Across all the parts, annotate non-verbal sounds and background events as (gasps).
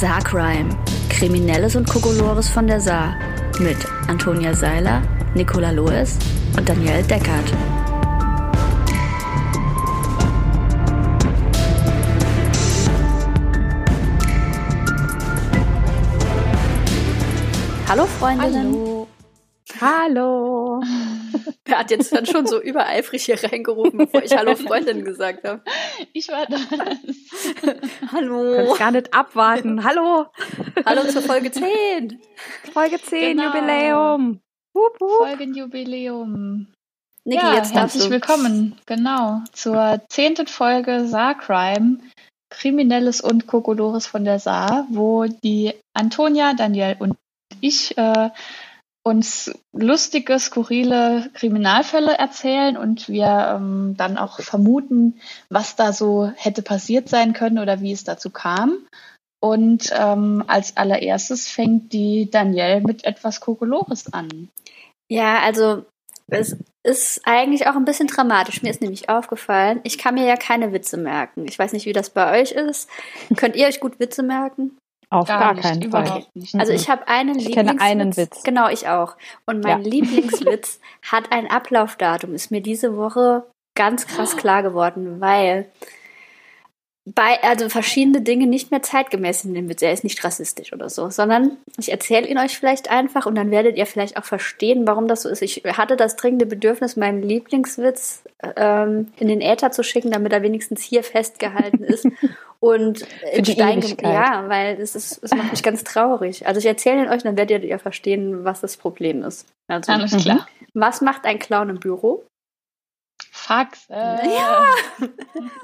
Saarcrime. Kriminelles und Kokolores von der Saar. Mit Antonia Seiler, Nicola Loes und Danielle Deckert. Hallo Freundinnen. Hallo. Hallo. Wer hat jetzt dann schon so übereifrig hier reingerufen, bevor ich Hallo Freundin gesagt habe? Ich war das. Hallo. Kannst gar nicht abwarten. Hallo. Hallo zur Folge 10. Folge 10, Genau. Jubiläum. Wup, wup. Folgenjubiläum. Niki, ja, jetzt herzlich du. willkommen, genau, zur zehnten Folge Saarcrime, Kriminelles und Kokolores von der Saar, wo die Antonia, Danielle und ich äh, uns lustige, skurrile Kriminalfälle erzählen und wir ähm, dann auch vermuten, was da so hätte passiert sein können oder wie es dazu kam. Und ähm, als allererstes fängt die Danielle mit etwas Kokolores an. Ja, also es ist eigentlich auch ein bisschen dramatisch. Mir ist nämlich aufgefallen, ich kann mir ja keine Witze merken. Ich weiß nicht, wie das bei euch ist. Könnt ihr euch gut Witze merken? Auf gar, nicht, keinen Fall. überhaupt nicht. Also ich habe einen Ich kenne Lieblingswitz. einen Witz. Genau, ich auch. Und mein Ja. Lieblingswitz (laughs) hat ein Ablaufdatum. Ist mir diese Woche ganz krass (gasps) klar geworden, weil bei, also verschiedene Dinge nicht mehr zeitgemäß sind in dem Witz. Er ist nicht rassistisch oder so, sondern ich erzähle ihn euch vielleicht einfach und dann werdet ihr vielleicht auch verstehen, warum das so ist. Ich hatte das dringende Bedürfnis, meinen Lieblingswitz ähm, in den Äther zu schicken, damit er wenigstens hier festgehalten ist. (laughs) Und in die Stein, ja, weil es ist, es macht mich ganz traurig. Also ich erzähle ihn euch, dann werdet ihr verstehen, was das Problem ist. Also, Alles Mhm. klar. was macht ein Clown im Büro? Fax. Äh, Ja.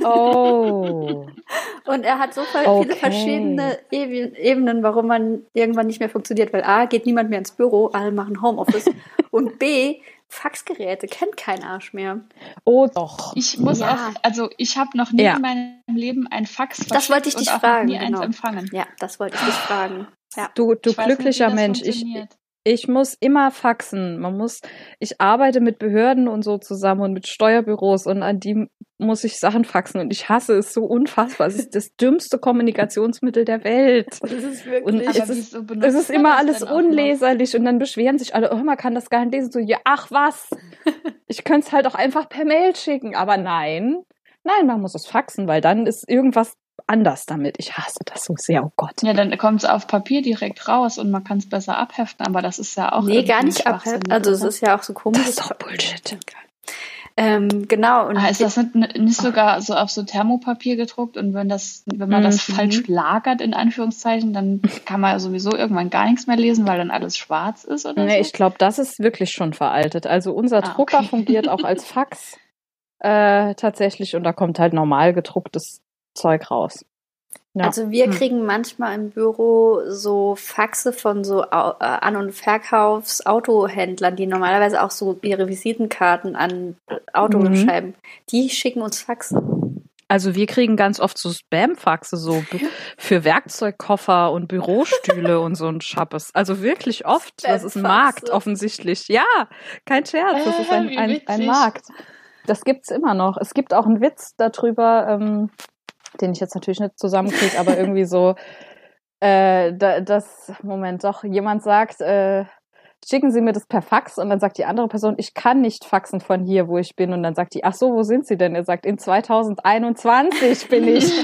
Oh. (laughs) Und er hat so viele Okay. verschiedene Ebenen, warum man irgendwann nicht mehr funktioniert. Weil A, geht niemand mehr ins Büro, alle machen Homeoffice. (laughs) und B, Faxgeräte kennt kein Arsch mehr. Oh doch. Ich muss Ja. auch, also ich habe noch nie Ja. in meinem Leben ein Fax Das wollte ich dich und auch fragen, nie genau. eins empfangen. Ja, das wollte ich dich fragen. Ja. Du, du Ich glücklicher nicht, Mensch. Ich. Ich muss immer faxen. Man muss, ich arbeite mit Behörden und so zusammen und mit Steuerbüros und an die muss ich Sachen faxen und ich hasse es so unfassbar. Es ist das dümmste Kommunikationsmittel der Welt. Das ist Und wirklich. es Aber ist- benutzt Es ist immer alles unleserlich und dann beschweren sich alle, oh, man kann das gar nicht lesen. So, ja, ach was. (laughs) Ich könnte es halt auch einfach per Mail schicken. Aber nein, nein, man muss es faxen, weil dann ist irgendwas anders damit. Ich hasse das so sehr, oh Gott. Ja, dann kommt es auf Papier direkt raus und man kann es besser abheften, aber das ist ja auch. Nee, gar nicht abheften. Also es ist ja auch so komisch. Das ist doch Bullshit. Ähm, genau. Und Ah, ist das nicht, nicht sogar so auf so Thermopapier gedruckt und wenn das, wenn man das Mhm. falsch lagert, in Anführungszeichen, dann kann man sowieso irgendwann gar nichts mehr lesen, weil dann alles schwarz ist oder Nee, so? ich glaube, das ist wirklich schon veraltet. Also unser Ah, Drucker okay. fungiert auch als (laughs) Fax äh, tatsächlich und da kommt halt normal gedrucktes Zeug raus. Ja. Also wir Hm. kriegen manchmal im Büro so Faxe von so äh, An- und Verkaufsautohändlern, die normalerweise auch so ihre Visitenkarten an äh, Autos Mhm. schreiben. Die schicken uns Faxe. Also wir kriegen ganz oft so Spam-Faxe so für Werkzeugkoffer und Bürostühle (laughs) und so ein Schappes. Also wirklich oft. Das ist ein. Markt offensichtlich. Ja, kein Scherz. Das ist ein, Äh, ein, ein witzig. Markt. Das gibt's immer noch. Es gibt auch einen Witz darüber, ähm, den ich jetzt natürlich nicht zusammenkriege, aber irgendwie so, äh, da, das, Moment, doch, jemand sagt, äh, schicken Sie mir das per Fax und dann sagt die andere Person, ich kann nicht faxen von hier, wo ich bin. Und dann sagt die, ach so, wo sind Sie denn? Er sagt, in 2021 bin ich. (laughs)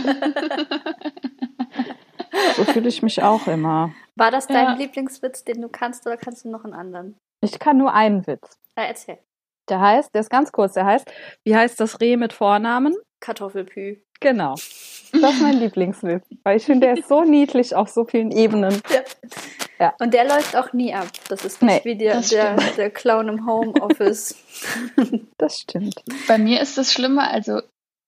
so fühle ich mich auch immer. War das dein Ja. Lieblingswitz, den du kannst, oder kannst du noch einen anderen? Ich kann nur einen Witz. Ja, erzähl. Der heißt, der ist ganz kurz, der heißt, wie heißt das Reh mit Vornamen? Kartoffelpü. Genau. (laughs) Das ist mein Lieblingswitz. Weil ich finde, der ist so niedlich auf so vielen Ebenen. Und der läuft auch nie ab. Das ist nicht Nee, wie der, der, der Clown im Homeoffice. (laughs) (laughs) Das stimmt. Bei mir ist das Schlimme, also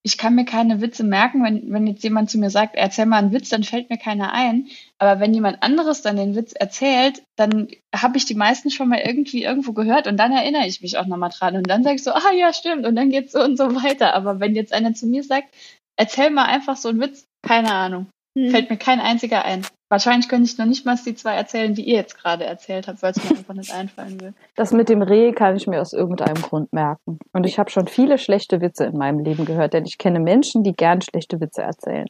ich kann mir keine Witze merken, wenn, wenn jetzt jemand zu mir sagt, erzähl mal einen Witz, dann fällt mir keiner ein. Aber wenn jemand anderes dann den Witz erzählt, dann habe ich die meisten schon mal irgendwie irgendwo gehört und dann erinnere ich mich auch nochmal dran. Und dann sage ich so, ah ja, stimmt, und dann geht's so und so weiter. Aber wenn jetzt einer zu mir sagt, erzähl mal einfach so einen Witz, keine Ahnung. Hm. Fällt mir kein einziger ein. Wahrscheinlich könnte ich noch nicht mal die zwei erzählen, die ihr jetzt gerade erzählt habt, weil es mir einfach nicht einfallen will. Das mit dem Reh kann ich mir aus irgendeinem Grund merken. Und ich habe schon viele schlechte Witze in meinem Leben gehört, denn ich kenne Menschen, die gern schlechte Witze erzählen.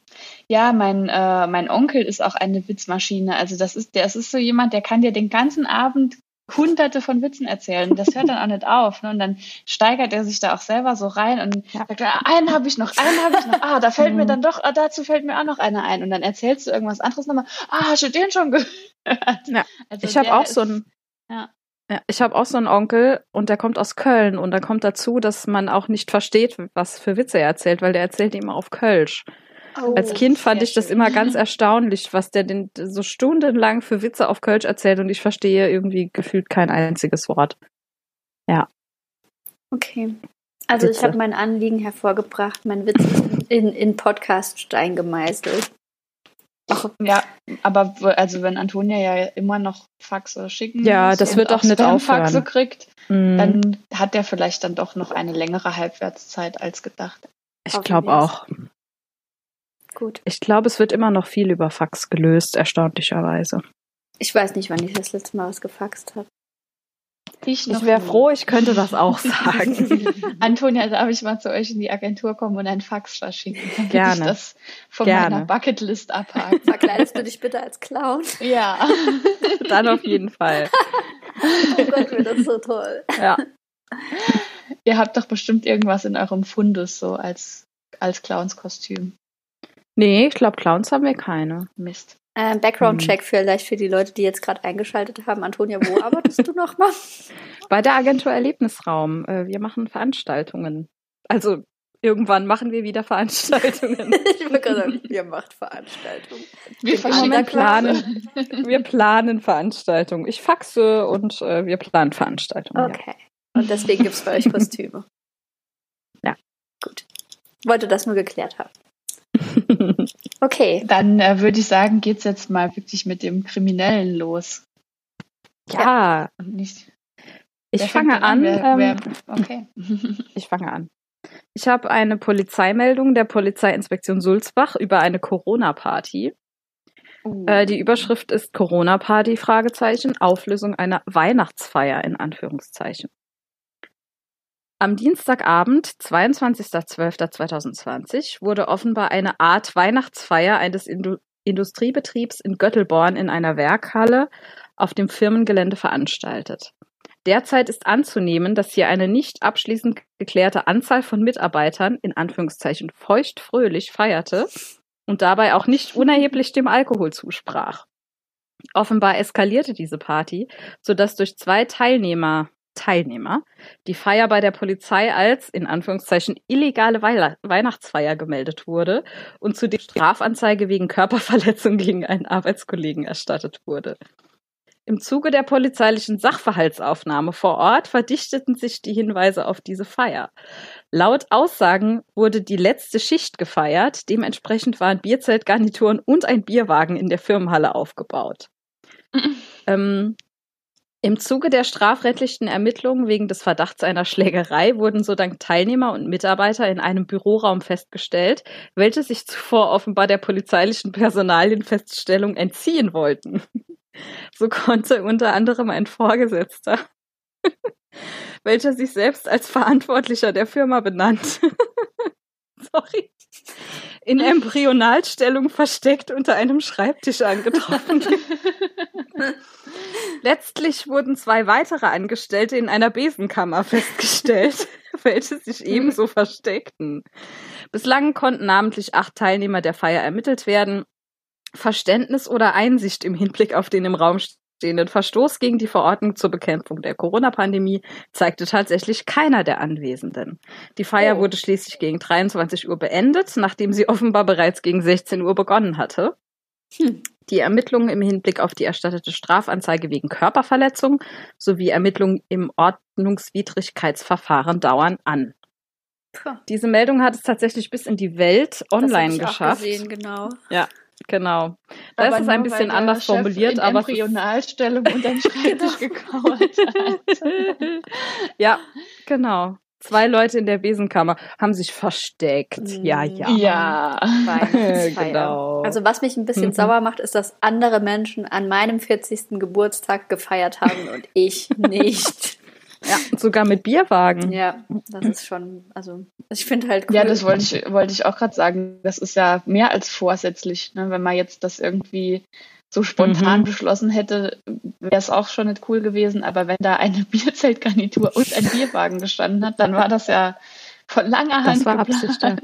Ja, mein, äh, mein Onkel ist auch eine Witzmaschine. Also das ist, der ist so jemand, der kann dir den ganzen Abend hunderte von Witzen erzählen. Das hört dann auch nicht auf. Ne? Und dann steigert er sich da auch selber so rein und sagt, ah, einen habe ich noch, einen habe ich noch. Ah, da fällt mir mhm. dann doch, ah, dazu fällt mir auch noch einer ein. Und dann erzählst du irgendwas anderes nochmal. Ah, hast du den schon gehört? Ja. Also ich habe auch ist, so ein, ja. Ja, ich habe auch so einen Onkel und der kommt aus Köln und da kommt dazu, dass man auch nicht versteht, was für Witze er erzählt, weil der erzählt immer auf Kölsch. Oh, Als Kind fand ich das schön. immer ganz erstaunlich, was der denn so stundenlang für Witze auf Kölsch erzählt und ich verstehe irgendwie gefühlt kein einziges Wort. Ja. Okay. Also Witze. ich habe mein Anliegen hervorgebracht, mein Witz in, in Podcast-Stein gemeißelt. Ach, ja, aber also wenn Antonia ja immer noch Faxe schicken ja, das wird auch nicht aufhören. Faxe kriegt, mm. dann hat der vielleicht dann doch noch eine längere Halbwertszeit als gedacht. Ich glaube auch. Gut. Ich glaube, es wird immer noch viel über Fax gelöst, erstaunlicherweise. Ich weiß nicht, wann ich das letzte Mal was gefaxt habe. Ich, ich wäre froh, ich könnte das auch (laughs) sagen. Antonia, darf ich mal zu euch in die Agentur kommen und ein Fax verschicken? Dann Gerne. Ich das von Gerne. meiner Bucketlist abhaken. (laughs) Verkleidest du dich bitte als Clown? Ja. (laughs) Dann auf jeden Fall. oh Gott, wird das so toll. Ja. Ihr habt doch bestimmt irgendwas in eurem Fundus so als, als Clownskostüm. Nee, ich glaube, Clowns haben wir keine. Mist. Äh, Background-Check hm. vielleicht für die Leute, die jetzt gerade eingeschaltet haben. Antonia, wo (laughs) arbeitest du nochmal? Bei der Agentur Erlebnisraum. Äh, wir machen Veranstaltungen. Also irgendwann machen wir wieder Veranstaltungen. (laughs) ich würde gerade sagen, wir machen Veranstaltungen. Wir, Moment planen, wir planen Veranstaltungen. Ich faxe und äh, wir planen Veranstaltungen. Okay. Ja. Und deswegen gibt es bei euch (laughs) Kostüme. ja. Gut. Wollte das nur geklärt haben. (laughs) Okay. Dann äh, würde ich sagen, geht es jetzt mal wirklich mit dem Kriminellen los. Ja. Nicht, ich fange an. Wer, ähm, wer, okay. (laughs) (laughs) ich fange an. Ich habe eine Polizeimeldung der Polizeiinspektion Sulzbach über eine Corona-Party. Uh. Äh, die Überschrift ist Corona-Party, Fragezeichen, Auflösung einer Weihnachtsfeier in Anführungszeichen. Am Dienstagabend, 22.12.2020, wurde offenbar eine Art Weihnachtsfeier eines Indu Industriebetriebs in Göttelborn in einer Werkhalle auf dem Firmengelände veranstaltet. Derzeit ist anzunehmen, dass hier eine nicht abschließend geklärte Anzahl von Mitarbeitern in Anführungszeichen feuchtfröhlich feierte und dabei auch nicht unerheblich dem Alkohol zusprach. Offenbar eskalierte diese Party, sodass durch zwei Teilnehmer Teilnehmer die Feier bei der Polizei als in Anführungszeichen illegale Weihnachtsfeier gemeldet wurde und zudem Strafanzeige wegen Körperverletzung gegen einen Arbeitskollegen erstattet wurde. Im Zuge der polizeilichen Sachverhaltsaufnahme vor Ort verdichteten sich die Hinweise auf diese Feier. Laut Aussagen wurde die letzte Schicht gefeiert, dementsprechend waren Bierzeltgarnituren und ein Bierwagen in der Firmenhalle aufgebaut. ähm, im Zuge der strafrechtlichen Ermittlungen wegen des Verdachts einer Schlägerei wurden sodann Teilnehmer und Mitarbeiter in einem Büroraum festgestellt, welche sich zuvor offenbar der polizeilichen Personalienfeststellung entziehen wollten. (laughs) So konnte unter anderem ein Vorgesetzter, (laughs) welcher sich selbst als Verantwortlicher der Firma benannt, (laughs) sorry, in Embryonalstellung versteckt unter einem Schreibtisch angetroffen. (laughs) Letztlich wurden zwei weitere Angestellte in einer Besenkammer festgestellt, (laughs) welche sich ebenso versteckten. Bislang konnten namentlich acht Teilnehmer der Feier ermittelt werden. Verständnis oder Einsicht im Hinblick auf den im Raum stehenden Verstoß gegen die Verordnung zur Bekämpfung der Corona-Pandemie zeigte tatsächlich keiner der Anwesenden. Die Feier oh. wurde schließlich gegen 23 Uhr beendet, nachdem sie offenbar bereits gegen 16 Uhr begonnen hatte. Hm. Die Ermittlungen im Hinblick auf die erstattete Strafanzeige wegen Körperverletzung sowie Ermittlungen im Ordnungswidrigkeitsverfahren dauern an. Puh. Diese Meldung hat es tatsächlich bis in die Welt online das geschafft. Gesehen, genau. Ja, Genau. Da aber ist es ein bisschen anders Chef formuliert, in aber. Embryonalstellung und dann Schreibtisch (laughs) genau. gekauert hat. (laughs) ja, genau. Zwei Leute in der Besenkammer haben sich versteckt. Ja, ja. Ja. (laughs) Weihnachtsfeier. Genau. Also was mich ein bisschen Mhm. sauer macht, ist, dass andere Menschen an meinem 40. Geburtstag gefeiert haben und ich nicht. Ja, sogar mit Bierwagen. ja, das ist schon, also ich finde halt cool. Ja, das wollte ich, wollte ich auch gerade sagen. Das ist ja mehr als vorsätzlich. Ne? Wenn man jetzt das irgendwie so spontan Mhm. beschlossen hätte, wäre es auch schon nicht cool gewesen. Aber wenn da eine (laughs) Bierzeltgarnitur und ein Bierwagen gestanden hat, dann war das ja von langer Das Hand war geplant. Absicht, ja.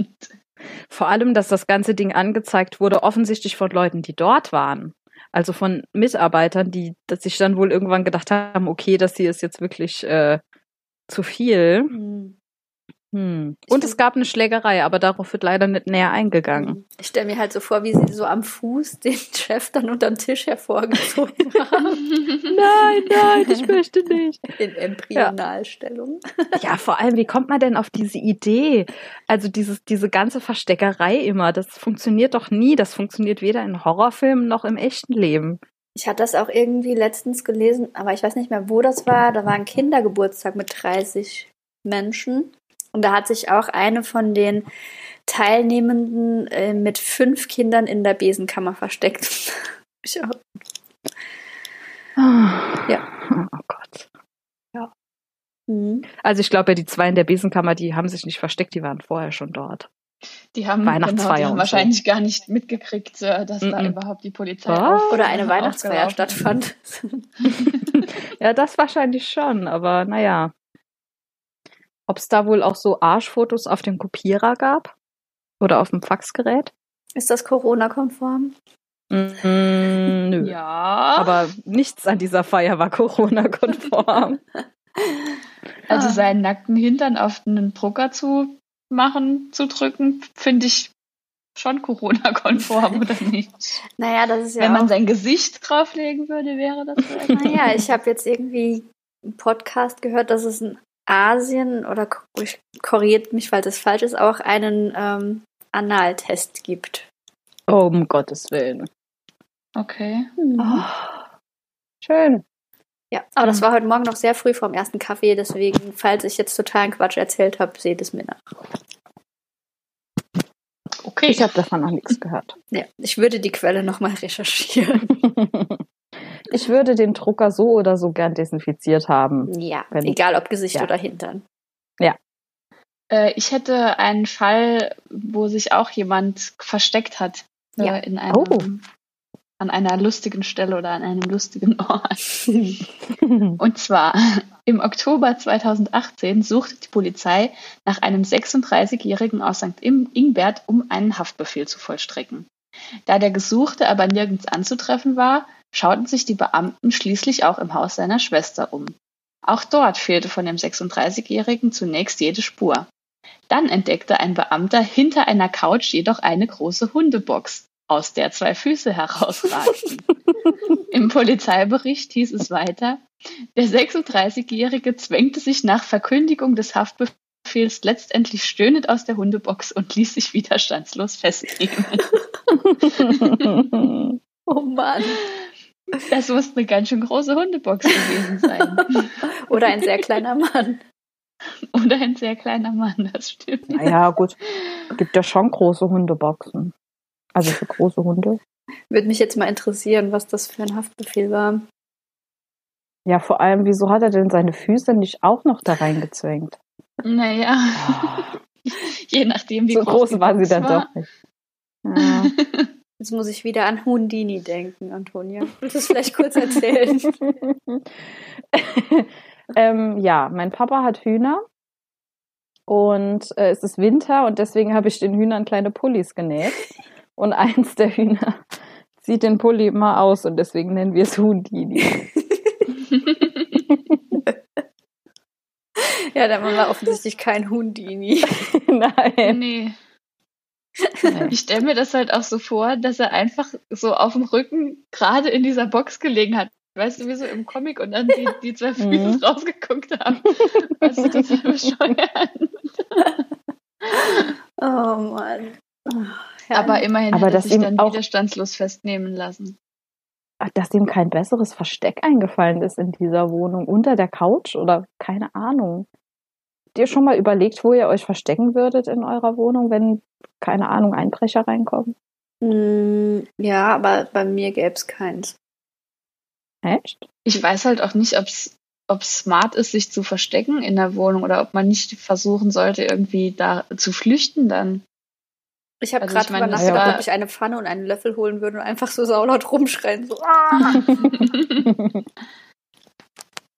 Vor allem, dass das ganze Ding angezeigt wurde, offensichtlich von Leuten, die dort waren. Also von Mitarbeitern, die dass sich dann wohl irgendwann gedacht haben, okay, das hier ist jetzt wirklich äh, zu viel. Hm. Hm. Und es gab eine Schlägerei, aber darauf wird leider nicht näher eingegangen. Ich stelle mir halt so vor, wie sie so am Fuß den (laughs) Chef dann unterm Tisch hervorgezogen (laughs) haben. Nein, nein, ich möchte nicht. In Embryonalstellung. Ja, vor allem, wie kommt man denn auf diese Idee? Also dieses, diese ganze Versteckerei immer, das funktioniert doch nie. Das funktioniert weder in Horrorfilmen noch im echten Leben. Ich hatte das auch irgendwie letztens gelesen, aber ich weiß nicht mehr, wo das war. Da war ein Kindergeburtstag mit 30 Menschen. Und da hat sich auch eine von den Teilnehmenden äh, mit fünf Kindern in der Besenkammer versteckt. (laughs) ich auch. Ja. Oh Gott. Mhm. Also ich glaube ja, die zwei in der Besenkammer, die haben sich nicht versteckt, die waren vorher schon dort. Die haben, Weihnachtsfeier genau, die haben und so. wahrscheinlich gar nicht mitgekriegt, äh, dass da Mhm. überhaupt die Polizei auf- Oder eine (laughs) Weihnachtsfeier stattfand. (laughs) Ja, das wahrscheinlich schon, aber naja. Ob es da wohl auch so Arschfotos auf dem Kopierer gab? Oder auf dem Faxgerät? Ist das Corona-konform? Mm, nö. Ja, Aber nichts an dieser Feier war Corona-konform. (laughs) also Ah. seinen nackten Hintern auf einen Drucker zu machen, zu drücken, finde ich schon Corona-konform, oder (laughs) nicht? Naja, das ist ja Wenn man auch, sein Gesicht drauflegen würde, wäre das (laughs) vielleicht. Naja, ich habe jetzt irgendwie einen Podcast gehört, dass es in Asien oder ich- korrigiert mich, falls es falsch ist, auch einen ähm, Analtest gibt. Oh, um Gottes Willen. Okay. Oh, schön. Ja, aber das war heute Morgen noch sehr früh vom ersten Kaffee, deswegen, falls ich jetzt totalen Quatsch erzählt habe, seht es mir nach. Okay. Ich habe davon noch nichts gehört. Ja, ich würde die Quelle nochmal recherchieren. (laughs) Ich würde den Drucker so oder so gern desinfiziert haben. Ja, Wenn- egal ob Gesicht ja. oder Hintern. Äh, ich hätte einen Fall, wo sich auch jemand versteckt hat. Äh, Ja. in einem, Oh. An einer lustigen Stelle oder an einem lustigen Ort. (laughs) (laughs) Und zwar im Oktober 2018 suchte die Polizei nach einem 36-Jährigen aus St. Ingbert, um einen Haftbefehl zu vollstrecken. Da der Gesuchte aber nirgends anzutreffen war, schauten sich die Beamten schließlich auch im Haus seiner Schwester um. Auch dort fehlte von dem 36-Jährigen zunächst jede Spur. Dann entdeckte ein Beamter hinter einer Couch jedoch eine große Hundebox, aus der zwei Füße herausragten. (laughs) Im Polizeibericht hieß es weiter, der 36-Jährige zwängte sich nach Verkündigung des Haftbefehls letztendlich stöhnend aus der Hundebox und ließ sich widerstandslos festnehmen. (laughs) Oh Mann. Das muss eine ganz schön große Hundebox gewesen sein. (laughs) Oder ein sehr kleiner Mann. Oder ein sehr kleiner Mann, das stimmt. naja, gut. Gibt ja schon große Hundeboxen. Also für große Hunde. Würde mich jetzt mal interessieren, was das für ein Haftbefehl war. Ja, vor allem, wieso hat er denn seine Füße nicht auch noch da reingezwängt? Naja, (laughs) je nachdem, wie so groß die waren sie dann war. doch nicht. Ja. (laughs) Jetzt muss ich wieder an Hundini denken, Antonia. Willst du es vielleicht kurz erzählen? (laughs) ähm, ja, mein Papa hat Hühner und äh, es ist Winter und deswegen habe ich den Hühnern kleine Pullis genäht. (laughs) Und eins der Hühner zieht den Pulli immer aus und deswegen nennen wir es Hundini. (laughs) ja, der Mann war offensichtlich kein Hundini. Nein. Nee. Nee. Ich stelle mir das halt auch so vor, dass er einfach so auf dem Rücken gerade in dieser Box gelegen hat. Weißt du, wie so im Comic und dann die, die zwei (laughs) Füße Mhm. rausgeguckt haben. Weißt du, das ist bescheuert. (laughs) Oh Mann. Oh, Aber immerhin Aber hat er dass sich dann auch- widerstandslos festnehmen lassen. Dass ihm kein besseres Versteck eingefallen ist in dieser Wohnung unter der Couch oder keine Ahnung. ihr schon mal überlegt, wo ihr euch verstecken würdet in eurer Wohnung, wenn, keine Ahnung, Einbrecher reinkommen? Mm, ja, aber bei mir gäbe es keins. Echt? Ich weiß halt auch nicht, ob es ob smart ist, sich zu verstecken in der Wohnung oder ob man nicht versuchen sollte, irgendwie da zu flüchten dann. Ich habe Also gerade drüber nachgedacht, ob ich eine Pfanne und einen Löffel holen würde und einfach so saulaut rumschreien. So, ah!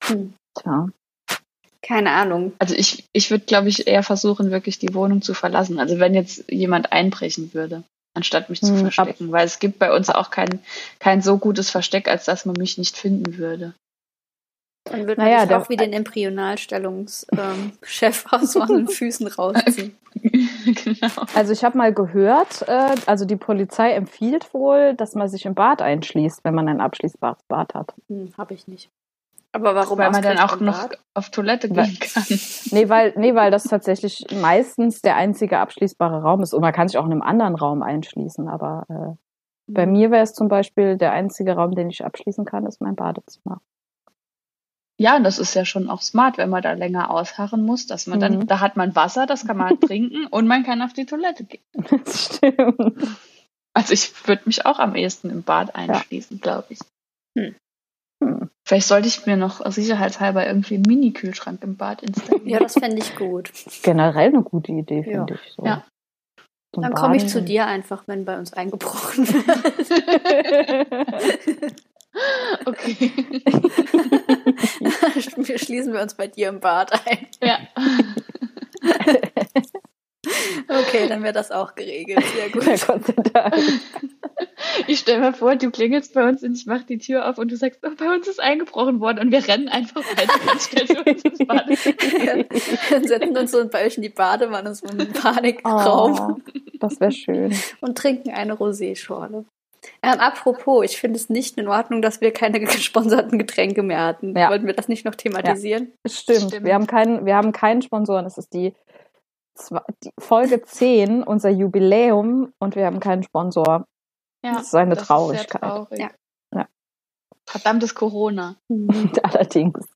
hm, (laughs) (laughs) Tja. Keine Ahnung. Also ich, ich würde, glaube ich, eher versuchen, wirklich die Wohnung zu verlassen. Also wenn jetzt jemand einbrechen würde, anstatt mich zu Hm, ab- verstecken. Weil es gibt bei uns auch kein, kein so gutes Versteck, als dass man mich nicht finden würde. Dann würde Naja, man dich der- auch wie den Embryonalstellungschef ähm, (laughs) aus den Füßen rausziehen. (laughs) genau. Also ich habe mal gehört, äh, also die Polizei empfiehlt wohl, dass man sich im Bad einschließt, wenn man ein abschließbares Bad hat. Hm, habe ich nicht. Aber warum Weil man dann auch noch Bad? auf Toilette gehen kann. (laughs) Nee, weil, nee, weil das tatsächlich meistens der einzige abschließbare Raum ist. Und man kann sich auch in einem anderen Raum einschließen. Aber äh, bei mir wäre es zum Beispiel der einzige Raum, den ich abschließen kann, ist mein Badezimmer. Ja, und das ist ja schon auch smart, wenn man da länger ausharren muss, dass man dann, Mhm. da hat man Wasser, das kann man (laughs) trinken und man kann auf die Toilette gehen. (laughs) Das stimmt. Also ich würde mich auch am ehesten im Bad einschließen, glaube ich. Hm. Hm. Vielleicht sollte ich mir noch sicherheitshalber irgendwie einen Mini-Kühlschrank im Bad installieren. Ja, das fände ich gut. Generell eine gute Idee, Ja. finde ich. So. Ja. Dann komme ich zu dir einfach, wenn bei uns eingebrochen (laughs) wird. okay. (laughs) wir schließen wir uns bei dir im Bad ein. ja. (laughs) Okay, dann wäre das auch geregelt. Sehr gut. Ja, Gott sei Dank. Ich stelle mir vor, du klingelst bei uns und ich mache die Tür auf und du sagst, oh, bei uns ist eingebrochen worden und wir rennen einfach weiter und stellen uns ins Bad. Dann setzen uns so bei euch in die Badewanne, so einen Panikraum Oh, das wäre schön. und trinken eine Roséschorle. Ähm, apropos, ich finde es nicht in Ordnung, dass wir keine (laughs) gesponserten Getränke mehr hatten. Ja. Wollten wir das nicht noch thematisieren? Stimmt. Stimmt. Wir haben keinen, wir haben keinen Sponsoren. Das ist die Folge 10, unser Jubiläum, und wir haben keinen Sponsor. Ja, Das ist eine sehr Traurigkeit. traurig. Ja. Ja. Verdammtes Corona. (laughs) Allerdings.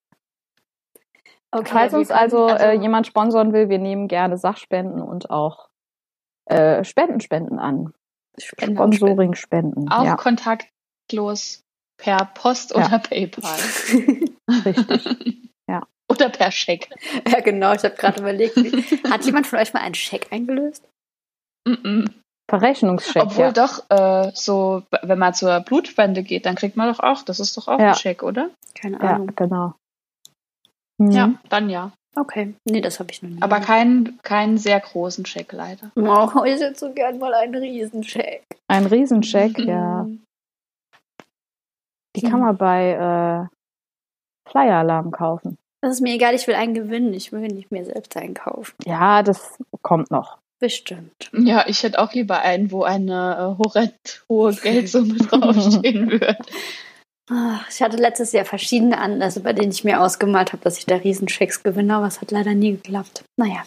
Okay, Falls uns können- also, äh, jemand sponsoren will, wir nehmen gerne Sachspenden und auch äh, Spendenspenden an. Spenden, Sponsoring spenden. Auch Ja, kontaktlos per Post Ja. oder PayPal. (laughs) (laughs) richtig. Oder per Scheck. (laughs) Ja, genau. Ich habe gerade überlegt, (laughs) hat jemand von euch mal einen Scheck eingelöst? Mm-mm. Verrechnungscheck. Obwohl ja. doch, äh, so, wenn man zur Blutspende geht, dann kriegt man doch auch, das ist doch auch Ja. ein Scheck, oder? Keine ja, Ahnung. genau. Mhm. Ja, dann ja. Okay. Nee, das habe ich noch nie. Aber keinen keinen sehr großen Scheck leider. Oh, ich hätte so gern mal einen Riesenscheck. Ein Riesencheck, ja. Mhm. Die kann man bei äh, Flyer Alarm kaufen. Das ist mir egal, ich will einen gewinnen. Ich will nicht mir selbst einkaufen. Ja, das kommt noch. Bestimmt. Ja, ich hätte auch lieber einen, wo eine äh, horrend hohe Geldsumme (laughs) draufstehen (laughs) würde. Ich hatte letztes Jahr verschiedene Anlässe, bei denen ich mir ausgemalt habe, dass ich da Riesenschecks gewinne, aber es hat leider nie geklappt. Naja,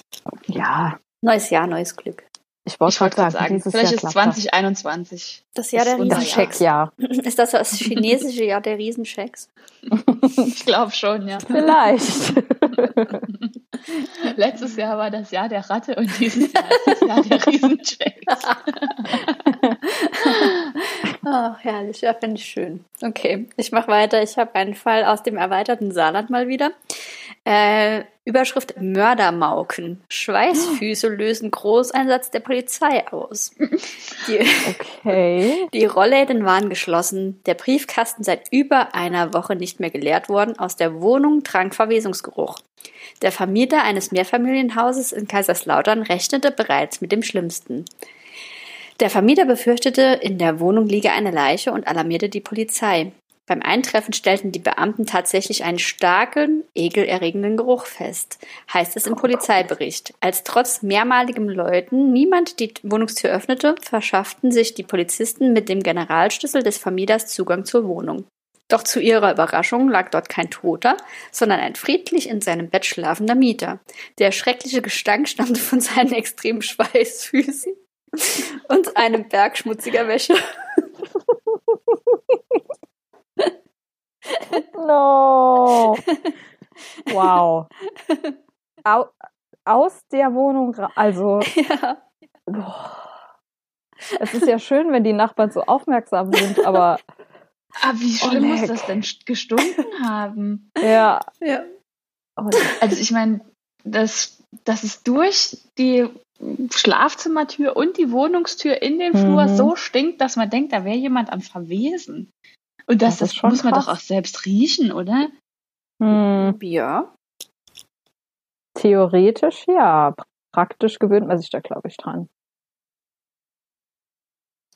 Ja, neues Jahr, neues Glück. Ich wollte gerade sagen, sagen, dieses vielleicht Jahr ist klappt 2021. Das Jahr der Riesenschecks. Checkjahr. Ist das das chinesische Jahr der Riesenschecks? (laughs) Ich glaube schon, ja. Vielleicht. (laughs) Letztes Jahr war das Jahr der Ratte und dieses Jahr ist das Jahr der Riesenchecks. Ach, (laughs) herrlich, ja, finde ich schön. Okay, ich mache weiter. Ich habe einen Fall aus dem erweiterten Saarland mal wieder. Äh, Überschrift Mördermauken. Schweißfüße lösen Großeinsatz der Polizei aus. Die, Okay. (laughs) die Rollläden waren geschlossen, der Briefkasten seit über einer Woche nicht mehr geleert worden, aus der Wohnung drang Verwesungsgeruch. Der Vermieter eines Mehrfamilienhauses in Kaiserslautern rechnete bereits mit dem Schlimmsten. Der Vermieter befürchtete, in der Wohnung liege eine Leiche und alarmierte die Polizei. Beim Eintreffen stellten die Beamten tatsächlich einen starken, ekelerregenden Geruch fest, heißt es im Polizeibericht. Als trotz mehrmaligem Läuten niemand die Wohnungstür öffnete, verschafften sich die Polizisten mit dem Generalschlüssel des Vermieters Zugang zur Wohnung. Doch zu ihrer Überraschung lag dort kein Toter, sondern ein friedlich in seinem Bett schlafender Mieter. Der schreckliche Gestank stammte von seinen extremen Schweißfüßen und einem Berg schmutziger Wäsche. (laughs) No. Wow. Au, aus der Wohnung, also (laughs) Ja. boah. es ist ja schön, wenn die Nachbarn so aufmerksam sind, aber Aber (laughs) wie schlimm muss Oleg. das denn gestunken haben? ja, ja. oh, Also ich meine, dass, dass es durch die Schlafzimmertür und die Wohnungstür in den Flur Mhm. so stinkt, dass man denkt, da wäre jemand am Verwesen. Und das, Das das, ist schon muss man krass. doch auch selbst riechen, oder? hm, Ja. theoretisch ja, praktisch gewöhnt man sich da, glaube ich, dran.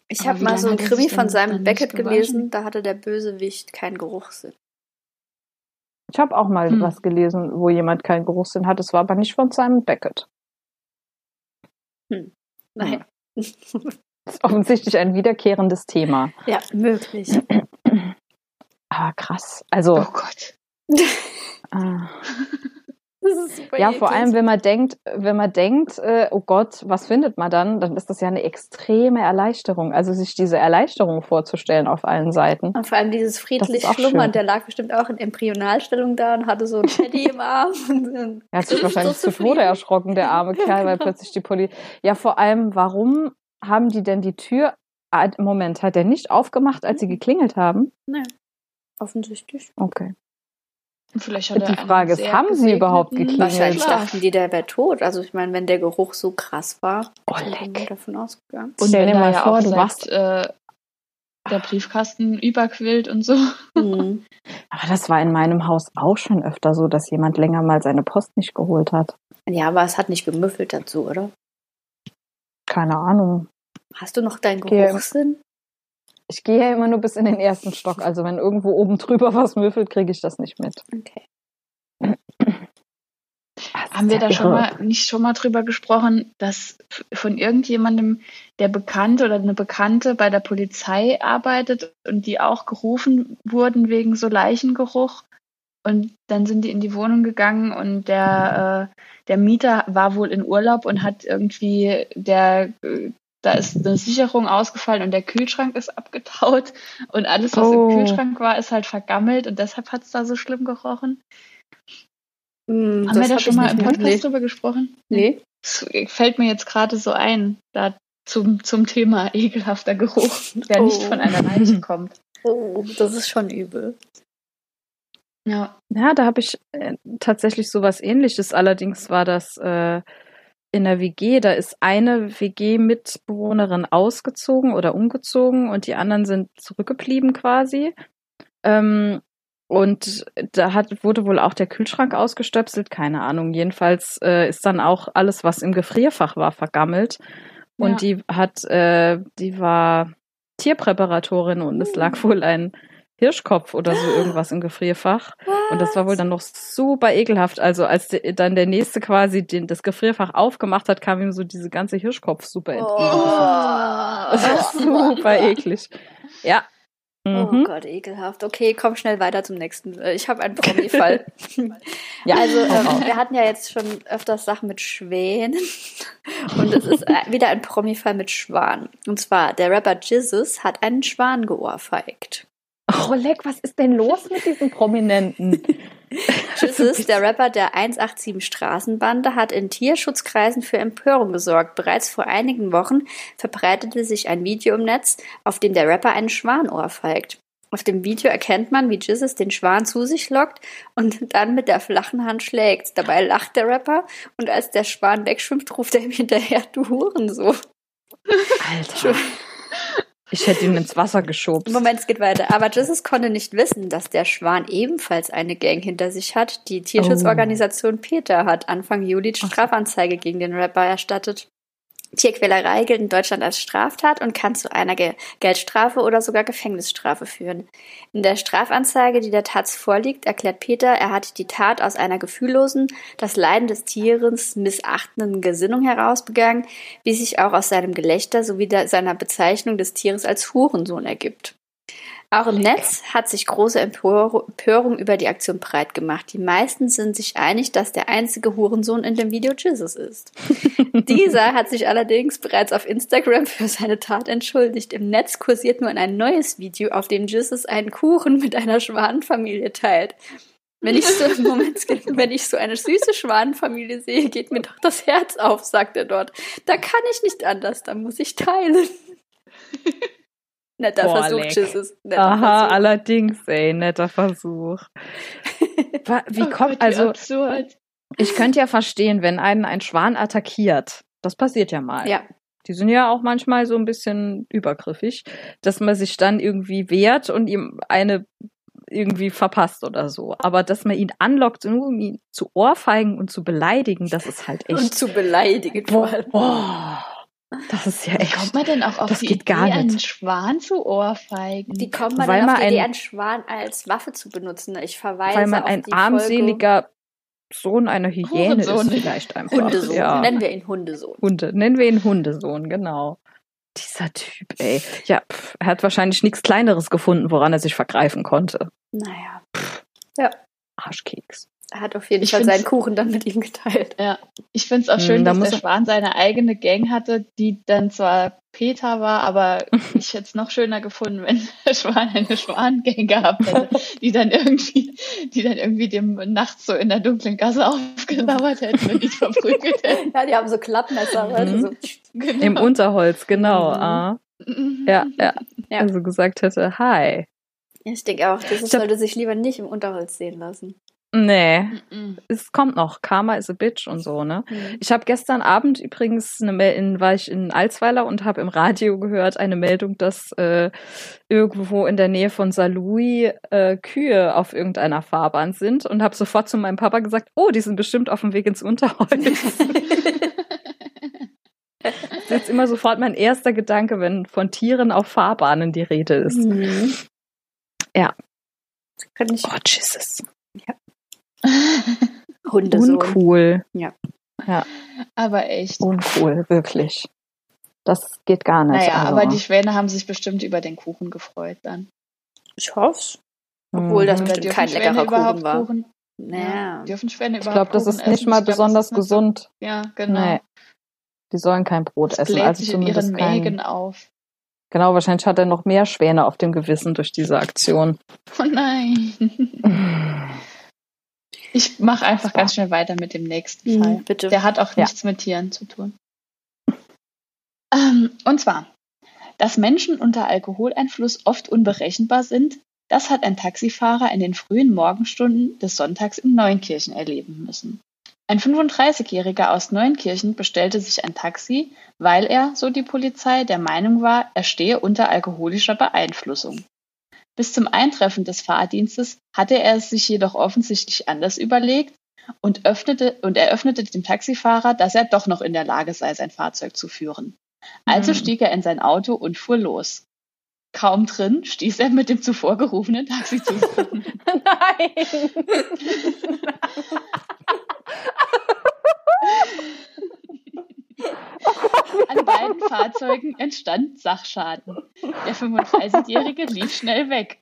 Ich habe mal so ein hat er Krimi von Simon Beckett gelesen, da hatte der Bösewicht keinen Geruchssinn. Ich habe auch mal Hm. was gelesen, wo jemand keinen Geruchssinn hat. Es war aber nicht von Simon Beckett. Nein. (laughs) Das ist offensichtlich ein wiederkehrendes Thema. Ja, möglich. (clears throat) Aber krass. Also, Oh Gott. (laughs) Das ist super ja, vor allem, wenn man denkt, wenn man denkt, äh, oh Gott, was findet man dann? Dann ist das ja eine extreme Erleichterung. Also sich diese Erleichterung vorzustellen auf allen Seiten. Und vor allem dieses friedlich Schlummern, schön. der lag bestimmt auch in Embryonalstellung da und hatte so ein Teddy im Arm. (laughs) Er hat sich wahrscheinlich so zu Tode erschrocken, der arme Kerl, weil genau. plötzlich die Polizei. Ja, vor allem, warum haben die denn die Tür? Ah, Moment, hat er nicht aufgemacht, als sie geklingelt haben? Naja, offensichtlich. Okay. Vielleicht hat Die Frage ist, haben sie überhaupt geklingelt? Wahrscheinlich dachten die, der wäre tot. Also ich meine, wenn der Geruch so krass war, Oh, leck. wir davon ausgegangen. Und Stell dir mal ja vor, du seit, wachst- äh, der Briefkasten überquillt und so. Mhm. (laughs) Aber das war in meinem Haus auch schon öfter so, dass jemand länger mal seine Post nicht geholt hat. Ja, aber es hat nicht gemüffelt dazu, oder? Keine Ahnung. Hast du noch deinen. Geruchssinn? Ich gehe ja immer nur bis in den ersten Stock. Also wenn irgendwo oben drüber was müffelt, kriege ich das nicht mit. Okay. Haben wir da schon mal nicht schon mal drüber gesprochen, dass von irgendjemandem, der bekannt oder eine Bekannte bei der Polizei arbeitet und die auch gerufen wurden wegen so Leichengeruch und dann sind die in die Wohnung gegangen und der äh, der Mieter war wohl in Urlaub und hat irgendwie der äh, da ist eine Sicherung ausgefallen und der Kühlschrank ist abgetaut und alles, was Oh. im Kühlschrank war, ist halt vergammelt und deshalb hat es da so schlimm gerochen. Hm, Haben wir da schon mal nicht im Podcast mitgelesen. drüber gesprochen? Nee. Das fällt mir jetzt gerade so ein, da zum, zum Thema (laughs) ekelhafter Geruch, der nicht Oh. von einer Leiche kommt. Oh, das ist schon übel. Ja. Ja, da habe ich äh, tatsächlich sowas ähnliches. Allerdings war das äh, in der WG. Da ist eine WG-Mitbewohnerin ausgezogen oder umgezogen und die anderen sind zurückgeblieben quasi. Ähm, und da hat, wurde wohl auch der Kühlschrank ausgestöpselt, keine Ahnung. Jedenfalls äh, ist dann auch alles, was im Gefrierfach war, vergammelt. Und Ja. die hat, äh, die war Tierpräparatorin und es lag wohl ein Hirschkopf oder so irgendwas im Gefrierfach. Und das war wohl dann noch super ekelhaft. Also als de, dann der nächste quasi den, das Gefrierfach aufgemacht hat, kam ihm so diese ganze Hirschkopfsuppe entgegen. Das war super eklig. Ja. Oh Mhm. Gott, ekelhaft. Okay, komm schnell weiter zum nächsten. Äh, Ich habe einen Promi-Fall. (laughs) Ja, also, ähm, raus. wir hatten ja jetzt schon öfters Sachen mit Schwänen. (laughs) Und es ist äh, wieder ein Promi-Fall mit Schwan. Und zwar, der Rapper Jizzes hat einen Schwan geohrfeigt. Oh, Leck, was ist denn los mit diesen Prominenten? (laughs) Jizzes, der Rapper der 187 Straßenbande, hat in Tierschutzkreisen für Empörung gesorgt. Bereits vor einigen Wochen verbreitete sich ein Video im Netz, auf dem der Rapper einen Schwan ohrfeigt. Auf dem Video erkennt man, wie Jizzes den Schwan zu sich lockt und dann mit der flachen Hand schlägt. Dabei lacht der Rapper und als der Schwan wegschwimmt, ruft er ihm hinterher, du Hurensohn. Alter. Ich hätte ihn ins Wasser geschubst. Moment, es geht weiter. Aber Jesus konnte nicht wissen, dass der Schwan ebenfalls eine Gang hinter sich hat. Die Tierschutzorganisation Peter hat Anfang Juli Strafanzeige gegen den Rapper erstattet. Tierquälerei gilt in Deutschland als Straftat und kann zu einer Ge Geldstrafe oder sogar Gefängnisstrafe führen. In der Strafanzeige, die der Taz vorliegt, erklärt Peter, er hat die Tat aus einer gefühllosen, das Leiden des Tieres missachtenden Gesinnung heraus begangen, wie sich auch aus seinem Gelächter sowie der, seiner Bezeichnung des Tieres als Hurensohn ergibt. Auch im Netz hat sich große Empör Empörung über die Aktion breit gemacht. Die meisten sind sich einig, dass der einzige Hurensohn in dem Video Jesus ist. (laughs) Dieser hat sich allerdings bereits auf Instagram für seine Tat entschuldigt. Im Netz kursiert nun ein neues Video, auf dem Jesus einen Kuchen mit einer Schwanenfamilie teilt. Wenn ich so, (laughs) Moment, wenn ich so eine süße Schwanenfamilie sehe, geht mir doch das Herz auf, sagt er dort. Da kann ich nicht anders, da muss ich teilen. (laughs) Netter Boah, Versuch. Tschüss. Netter Aha, Versuch. allerdings, ey, netter Versuch. (laughs) Wie Oh kommt, Gott, wie also, absurd. ich könnte ja verstehen, wenn einen ein Schwan attackiert. Das passiert ja mal. Ja, Die sind ja auch manchmal so ein bisschen übergriffig, dass man sich dann irgendwie wehrt und ihm eine irgendwie verpasst oder so. Aber dass man ihn anlockt, nur um ihn zu ohrfeigen und zu beleidigen, das ist halt und echt. zu beleidigen vor allem. Boah, das ist ja Wie echt. kommt man denn auch auf Das die geht gar Idee, einen nicht. Schwan zu ohrfeigen? Wie kommt man Weil denn auf man die Idee, ein- einen Schwan als Waffe zu benutzen? Ich verweise Weil man auf ein die armseliger Sohn einer Hyäne ist Hurensohn. vielleicht einfach. Folge Hundesohn. Ja. Nennen wir ihn Hundesohn. Hunde. Nennen wir ihn Hundesohn, genau. Dieser Typ, ey. Ja, pff, er hat wahrscheinlich nichts Kleineres gefunden, woran er sich vergreifen konnte. Naja, Arschkeks. Er hat auf jeden Ich Fall seinen Kuchen dann mit ihm geteilt. Ja, ich finde es auch Hm, schön, da dass muss der er- Schwan seine eigene Gang hatte, die dann zwar Peter war, aber (laughs) ich hätte es noch schöner gefunden, wenn der Schwan eine Schwangang gehabt hätte, die dann irgendwie, die dann irgendwie dem nachts so in der dunklen Gasse aufgelauert hätten und ihn verprügelt hätten. (laughs) Ja, die haben so Klappmesser, weißt du, so. Genau. Im Unterholz, genau. Mhm. ah. Mhm. Ja, ja. Ja. Also gesagt hätte, hi. Ich denke auch, das sollte sich lieber nicht im Unterholz sehen lassen. Nee, Mhm. es kommt noch. Karma is a bitch und so, ne? Hm. Ich habe gestern Abend übrigens eine Mel- in, war ich in Alsweiler und habe im Radio gehört eine Meldung, dass äh, irgendwo in der Nähe von Saarlouis äh, Kühe auf irgendeiner Fahrbahn sind und habe sofort zu meinem Papa gesagt, oh, die sind bestimmt auf dem Weg ins Unterholz. (laughs) das ist jetzt immer sofort mein erster Gedanke, wenn von Tieren auf Fahrbahnen die Rede ist. Mhm. Ja. Kann ich Oh, Jesus. (laughs) Hundesohn. Uncool. aber echt. Uncool, wirklich. Das geht gar nicht. Naja, also. aber die Schwäne haben sich bestimmt über den Kuchen gefreut dann. Ich hoff's. Obwohl das Mhm. bestimmt kein Schwäne leckerer überhaupt Kuchen war. Kuchen? Naja. Dürfen Schwäne Ich überhaupt glaube, das ist nicht essen? mal Ich glaub, das besonders ist nicht so- gesund. Ja, genau. Nee. Die sollen kein Brot Das essen. Also sich in ihren zumindest kein, Mägen auf. Genau, wahrscheinlich hat er noch mehr Schwäne auf dem Gewissen durch diese Aktion. Oh nein. (laughs) Ich mache einfach ganz schnell weiter mit dem nächsten Mhm, Fall. bitte. Der hat auch Ja. nichts mit Tieren zu tun. Ähm, und zwar, dass Menschen unter Alkoholeinfluss oft unberechenbar sind, das hat ein Taxifahrer in den frühen Morgenstunden des Sonntags in Neunkirchen erleben müssen. Ein 35-Jähriger aus Neunkirchen bestellte sich ein Taxi, weil er, so die Polizei, der Meinung war, er stehe unter alkoholischer Beeinflussung. Bis zum Eintreffen des Fahrdienstes hatte er es sich jedoch offensichtlich anders überlegt und, öffnete, und eröffnete dem Taxifahrer, dass er doch noch in der Lage sei, sein Fahrzeug zu führen. Also Mhm. stieg er in sein Auto und fuhr los. Kaum drin stieß er mit dem zuvor gerufenen Taxi zusammen. (laughs) Nein! An beiden Fahrzeugen entstand Sachschaden. Der 35-Jährige (laughs) lief schnell weg.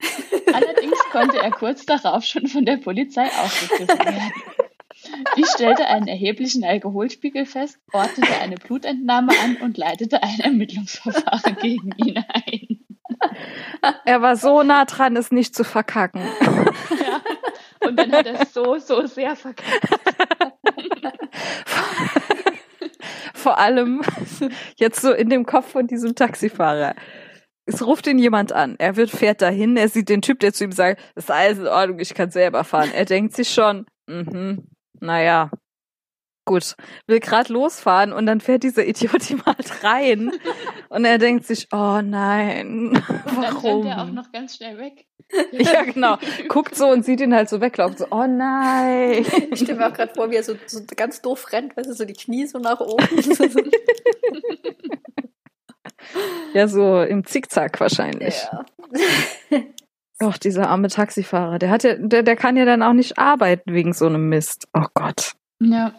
Allerdings konnte er kurz darauf schon von der Polizei aufgegriffen werden. Die stellte einen erheblichen Alkoholspiegel fest, ordnete eine Blutentnahme an und leitete ein Ermittlungsverfahren gegen ihn ein. Er war so nah dran, es nicht zu verkacken. Ja. Und dann hat er es so, so sehr verkackt. Vor allem jetzt so in dem Kopf von diesem Taxifahrer. Es ruft ihn jemand an. Er wird, fährt dahin. Er sieht den Typ, der zu ihm sagt, das ist alles in Ordnung, ich kann selber fahren. Er denkt sich schon, mhm, naja, gut, will gerade losfahren und dann fährt dieser Idiot (laughs) ihm halt rein. Und er denkt sich, oh nein, Und dann rennt warum? er auch noch ganz schnell weg. (laughs) ja, genau. Guckt so und sieht ihn halt so weglaufen. So, oh nein. Ich stelle mir auch gerade vor, wie er so, so ganz doof rennt, weißt du, so die Knie so nach oben. (laughs) (laughs) Ja, so im Zickzack wahrscheinlich. ja. (laughs) Doch, dieser arme Taxifahrer, der hat ja, der, der kann ja dann auch nicht arbeiten wegen so einem Mist. Oh Gott, Ja.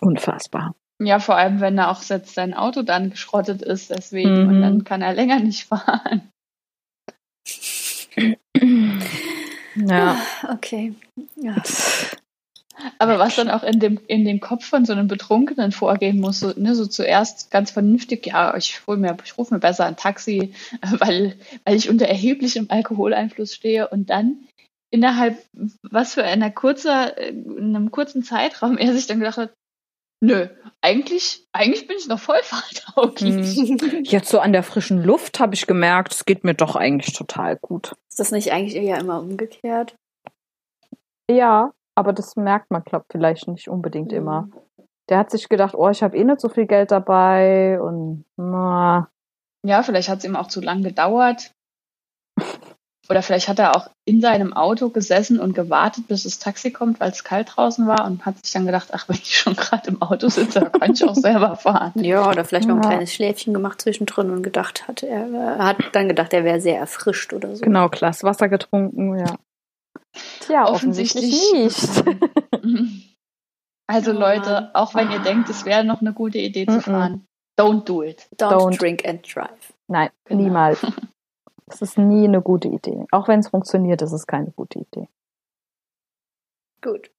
unfassbar. Ja, vor allem, wenn er auch jetzt sein Auto dann geschrottet ist, deswegen. Mhm. Und dann kann er länger nicht fahren. Ja. (laughs) Okay. Ja. Aber was dann auch in dem, in dem Kopf von so einem Betrunkenen vorgehen muss, so, ne, so zuerst ganz vernünftig, ja, ich hol mir, ich rufe mir besser ein Taxi, äh, (laughs) weil, weil ich unter erheblichem Alkoholeinfluss stehe und dann innerhalb was für einer kurzer, in einem kurzen Zeitraum er sich dann gedacht hat, nö, eigentlich, eigentlich bin ich noch voll (laughs) fahrtauglich. Hm. (laughs) Jetzt so an der frischen Luft habe ich gemerkt, es geht mir doch eigentlich total gut. Ist das nicht eigentlich eher immer umgekehrt? Ja, aber das merkt man, glaube vielleicht nicht unbedingt Mhm. immer. Der hat sich gedacht, oh, ich habe eh nicht so viel Geld dabei und na, Ja, vielleicht hat es ihm auch zu lang gedauert. (laughs) Oder vielleicht hat er auch in seinem Auto gesessen und gewartet, bis das Taxi kommt, weil es kalt draußen war und hat sich dann gedacht, ach, wenn ich schon (laughs) gerade im Auto sitze, dann kann ich auch selber (laughs) fahren. Ja, oder vielleicht noch ein Ja. kleines Schläfchen gemacht zwischendrin und gedacht hat, er er hat dann gedacht, er wäre sehr erfrischt oder so. genau, Glas Wasser getrunken, ja. Tja, offensichtlich, nicht. Also Leute, auch wenn ihr denkt, es wäre noch eine gute Idee zu fahren, don't do it. Don't, Don't. drink and drive. Nein, Genau. niemals. (laughs) Es ist nie eine gute Idee. Auch wenn es funktioniert, ist es keine gute Idee. Gut.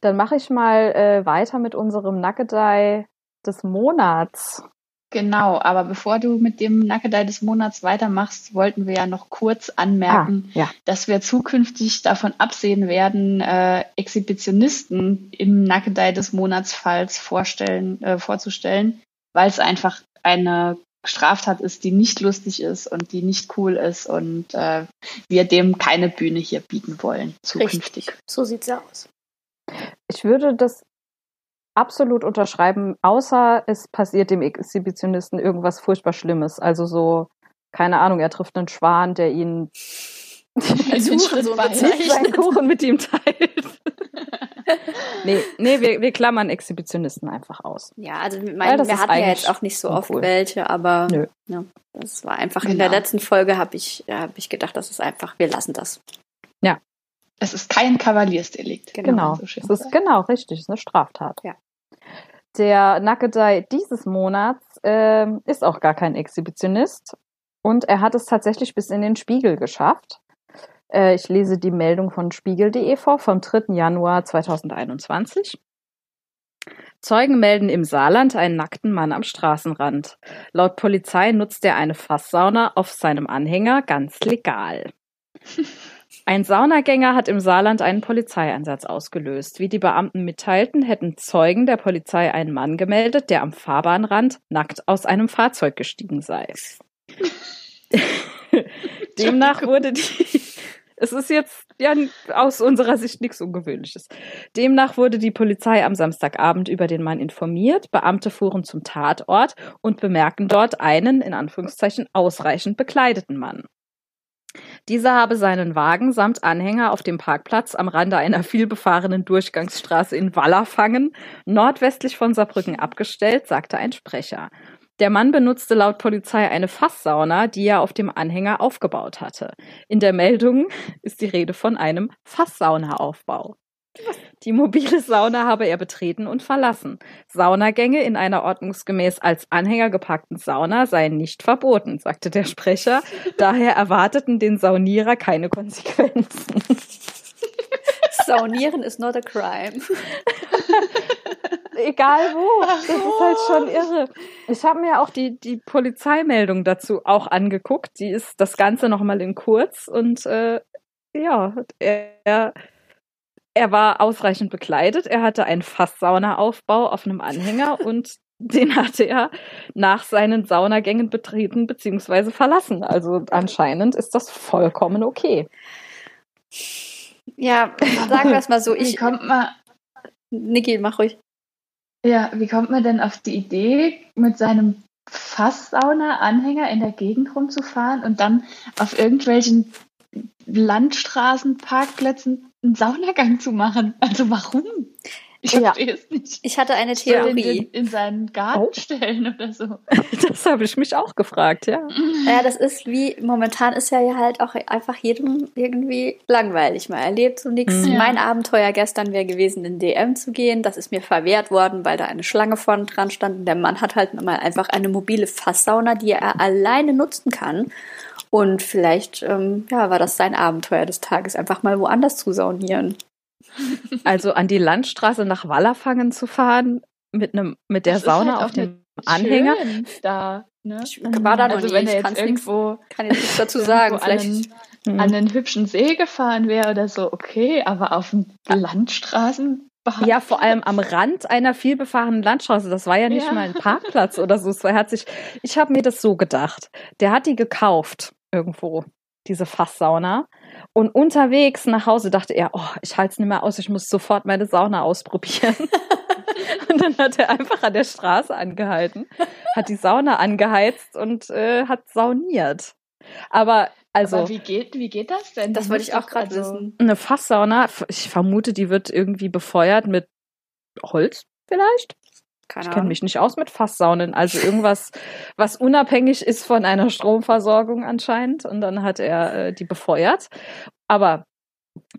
Dann mache ich mal äh, weiter mit unserem Nackedei des Monats. Genau, aber bevor du mit dem Nackedei des Monats weitermachst, wollten wir ja noch kurz anmerken, Ah, ja. dass wir zukünftig davon absehen werden, äh, Exhibitionisten im Nackedei des Monatsfalls vorstellen, äh, vorzustellen, weil es einfach eine Straftat ist, die nicht lustig ist und die nicht cool ist und äh, wir dem keine Bühne hier bieten wollen zukünftig. Richtig. So sieht's aus. Ich würde das absolut unterschreiben, außer es passiert dem Exhibitionisten irgendwas furchtbar Schlimmes. Also so, keine Ahnung, er trifft einen Schwan, der ihn (laughs) Als den Schritt Hurensohn weiter. bezeichnet. (laughs) seinen Kuchen mit ihm teilt. (laughs) nee, nee wir, wir klammern Exhibitionisten einfach aus. Ja, also wir, Ja, mein, das wir hatten ja jetzt auch nicht so oft welche, aber Nö. Ja, das war einfach in Genau. der letzten Folge habe ich, ja, hab ich gedacht, das ist einfach, wir lassen das. Es ist kein Kavaliersdelikt. Genau. Genau, so es ist genau richtig, es ist eine Straftat. Ja. Der Nackedei dieses Monats ähm, ist auch gar kein Exhibitionist und er hat es tatsächlich bis in den Spiegel geschafft. Äh, ich lese die Meldung von spiegel.de vor vom 3. Januar 2021. Zeugen melden im Saarland einen nackten Mann am Straßenrand. Laut Polizei nutzt er eine Fasssauna auf seinem Anhänger ganz legal. (laughs) Ein Saunagänger hat im Saarland einen Polizeieinsatz ausgelöst. Wie die Beamten mitteilten, hätten Zeugen der Polizei einen Mann gemeldet, der am Fahrbahnrand nackt aus einem Fahrzeug gestiegen sei. (laughs) Demnach wurde die. Es ist jetzt ja aus unserer Sicht nichts Ungewöhnliches. Demnach wurde die Polizei am Samstagabend über den Mann informiert. Beamte fuhren zum Tatort und bemerken dort einen, in Anführungszeichen, ausreichend bekleideten Mann. Dieser habe seinen Wagen samt Anhänger auf dem Parkplatz am Rande einer vielbefahrenen Durchgangsstraße in Wallerfangen, nordwestlich von Saarbrücken abgestellt, sagte ein Sprecher. Der Mann benutzte laut Polizei eine Fasssauna, die er auf dem Anhänger aufgebaut hatte. In der Meldung ist die Rede von einem Fassaunaaufbau. Die mobile Sauna habe er betreten und verlassen. Saunagänge in einer ordnungsgemäß als Anhänger geparkten Sauna seien nicht verboten, sagte der Sprecher. Daher erwarteten den Saunierer keine Konsequenzen. Saunieren is not a crime. (laughs) Egal wo, das ist halt schon irre. Ich habe mir auch die, die Polizeimeldung dazu auch angeguckt. Die ist das Ganze nochmal in kurz und äh, ja, er, er war ausreichend bekleidet. Er hatte einen Fasssaunaaufbau auf einem Anhänger (laughs) und den hatte er nach seinen Saunagängen betreten bzw. verlassen. Also anscheinend ist das vollkommen okay. Ja, sagen wir es mal so. Wie Ich, kommt man, Niki, mach ruhig. ja, wie kommt man denn auf die Idee, mit seinem Fasssauna-Anhänger in der Gegend rumzufahren und dann auf irgendwelchen Landstraßenparkplätzen einen Saunagang zu machen? Also warum? Ich Ja. verstehe es nicht. Ich hatte eine Theorie. in, in seinen Garten Oh. stellen oder so. (laughs) Das habe ich mich auch gefragt, ja. (laughs) Ja, das ist wie, momentan ist ja halt auch einfach jedem irgendwie langweilig. Man erlebt so nichts. Mhm. Ja. Mein Abenteuer gestern wäre gewesen, in DM zu gehen. Das ist mir verwehrt worden, weil da eine Schlange vorne dran stand. Und der Mann hat halt mal einfach eine mobile Fasssauna, die er alleine nutzen kann. Und vielleicht, ähm, ja, war das sein Abenteuer des Tages, einfach mal woanders zu saunieren. (laughs) Also an die Landstraße nach Wallerfangen zu fahren mit einem mit der Das Sauna halt auf dem Anhänger. Da. Ne? Ich war da noch Also nie. wenn ich er jetzt kann's nix, irgendwo, kann jetzt nichts dazu (laughs) sagen. irgendwo an, Vielleicht einen, Hm. an einen hübschen See gefahren wäre oder so, okay, aber auf dem Landstraßen. Ja, vor allem am Rand einer vielbefahrenen Landstraße. Das war ja nicht Ja. mal ein Parkplatz oder so. Es war, hat sich, ich habe mir das so gedacht. Der hat die gekauft irgendwo, diese Fasssauna. Und unterwegs nach Hause dachte er, oh, ich halte es nicht mehr aus, ich muss sofort meine Sauna ausprobieren. (laughs) und dann hat er einfach an der Straße angehalten, hat die Sauna angeheizt und äh, hat sauniert. Aber also aber wie geht, wie geht das denn? das Du wollte ich auch gerade also, wissen. eine Fasssauna, ich vermute, die wird irgendwie befeuert mit Holz vielleicht. Keine Ich kenne mich nicht aus mit Fasssaunen, also irgendwas, was unabhängig ist von einer Stromversorgung anscheinend. Und dann hat er äh, die befeuert. Aber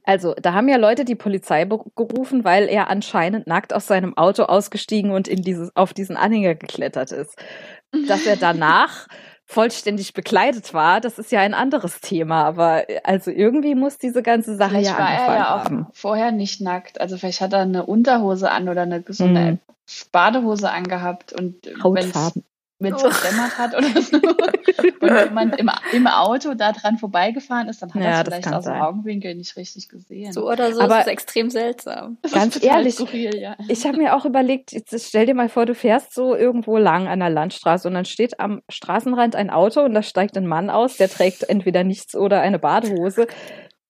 also, da haben ja Leute die Polizei gerufen, weil er anscheinend nackt aus seinem Auto ausgestiegen und in dieses, auf diesen Anhänger geklettert ist. Dass er (laughs) danach vollständig bekleidet war, das ist ja ein anderes Thema. Aber äh, also irgendwie muss diese ganze Sache Vielleicht ja war er ja auch haben. vorher nicht nackt. Also vielleicht hat er eine Unterhose an oder eine so eine Hm. Badehose angehabt und wenn wenn es gedämmert hat oder so (laughs) und jemand im, im Auto da dran vorbeigefahren ist, dann hat Ja, er vielleicht aus dem. Augenwinkel nicht richtig gesehen. So oder so Aber- ist es extrem seltsam. Ganz ehrlich, Skurril, ja. Ich habe mir auch überlegt, stell dir mal vor, du fährst so irgendwo lang an der Landstraße und dann steht am Straßenrand ein Auto und da steigt ein Mann aus, der trägt entweder nichts oder eine Badehose.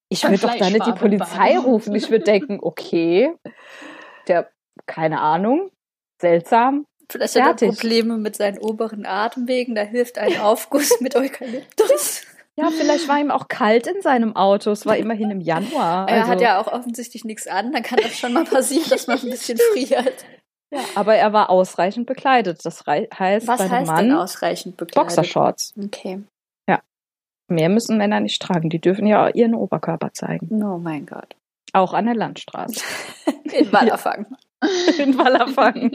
Ich würde doch da nicht die Polizei Badehose. rufen. Ich würde denken, okay, der, keine Ahnung, seltsam. Vielleicht hat er. Probleme mit seinen oberen Atemwegen. Da hilft ein (laughs) Aufguss mit Eukalyptus. Ja, vielleicht war ihm auch kalt in seinem Auto. Es war immerhin im Januar. (laughs) er Also, hat ja auch offensichtlich nichts an. Dann kann das schon mal passieren, dass man ein bisschen (laughs) friert. ja, aber er war ausreichend bekleidet. Das heißt, Was bei heißt Mann denn ausreichend bekleidet? Boxershorts. Okay. Mehr müssen Männer nicht tragen. Die dürfen ja ihren Oberkörper zeigen. Oh mein Gott. Auch an der Landstraße. In Wallerfang. (laughs) In Wallerfang.